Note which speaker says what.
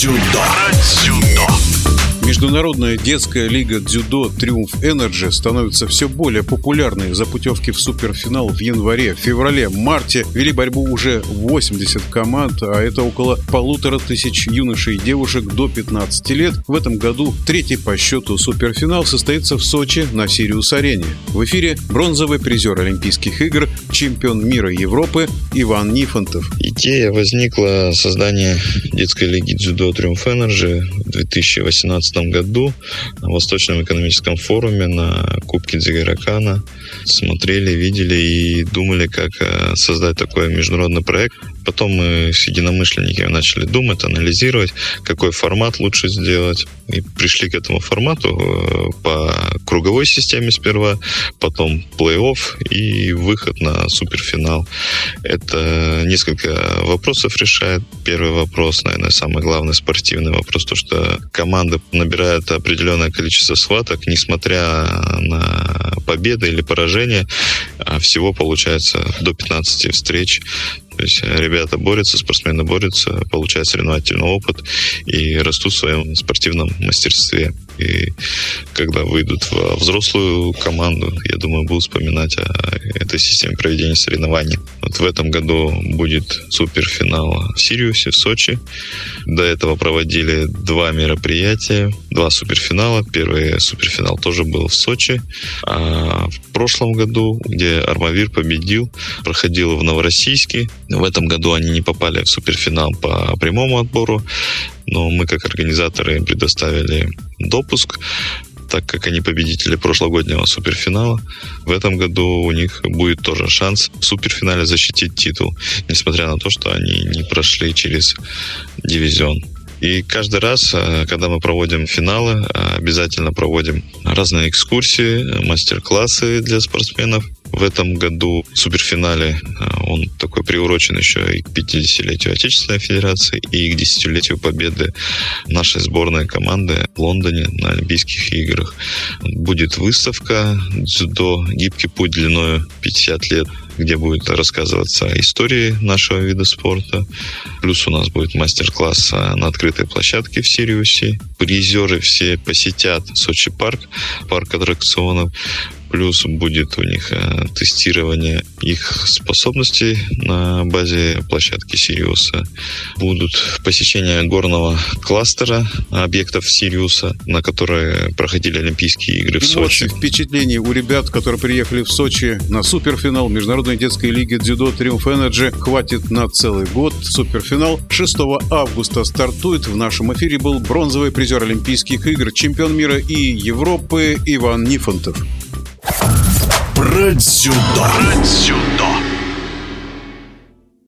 Speaker 1: Про дзюдо.
Speaker 2: Международная детская лига дзюдо «Триумф Energy» становится все более популярной. За путевки в суперфинал в январе, феврале, марте вели борьбу уже 80 команд, а это около полутора тысяч юношей и девушек до 15 лет. В этом году третий по счету суперфинал состоится в Сочи на Сириус-арене. В эфире бронзовый призер Олимпийских игр, чемпион мира Европы Иван Нифонтов.
Speaker 3: Идея возникла создания детской лиги дзюдо «Триумф Energy» в 2018 году на Восточном экономическом форуме на Кубке Дзигоро Кано. Смотрели, видели и думали, как э, создать такой международный проект. Потом мы с единомышленниками начали думать, анализировать, какой формат лучше сделать. И пришли к этому формату э, по круговой системе сперва, потом плей-офф и выход на суперфинал. Это несколько вопросов решает. Первый вопрос, наверное, самый главный спортивный вопрос, то, что команды набирают определенное количество схваток, несмотря на победы или поражения, а всего получается до 15 встреч то есть э, ребята борются, спортсмены борются, получают соревновательный опыт и растут в своем спортивном мастерстве. И когда выйдут во взрослую команду, я думаю, будут вспоминать о этой системе проведения соревнований. Вот в этом году будет суперфинал в Сириусе, в Сочи. До этого проводили два мероприятия, два суперфинала. Первый суперфинал тоже был в Сочи. А в прошлом году, где Армавир победил, проходил в Новороссийске. В этом году они не попали в суперфинал по прямому отбору, но мы как организаторы предоставили допуск так как они победители прошлогоднего суперфинала, в этом году у них будет тоже шанс в суперфинале защитить титул, несмотря на то, что они не прошли через дивизион. И каждый раз, э, когда мы проводим финалы, э, обязательно проводим разные экскурсии, мастер-классы для спортсменов. В этом году в суперфинале э, он такой приурочен еще и к 50-летию Отечественной Федерации, и к десятилетию победы нашей сборной команды в Лондоне на Олимпийских играх. Будет выставка «Дзюдо. Гибкий путь длиною 50 лет» где будет рассказываться истории нашего вида спорта. Плюс у нас будет мастер-класс на открытой площадке в Сириусе. Призеры все посетят Сочи парк, парк аттракционов. Плюс будет у них э, тестирование их способностей на базе площадки Сириуса. Будут посещения горного кластера объектов Сириуса, на которые проходили Олимпийские игры в Сочи.
Speaker 2: впечатлений у ребят, которые приехали в Сочи на суперфинал Международной детской лиги дзюдо Триумф Energy хватит на целый год. Суперфинал 6 августа стартует. В нашем эфире был бронзовый призер Олимпийских игр, чемпион мира и Европы Иван Нифонтов.
Speaker 1: Про дзюдо. Про дзюдо.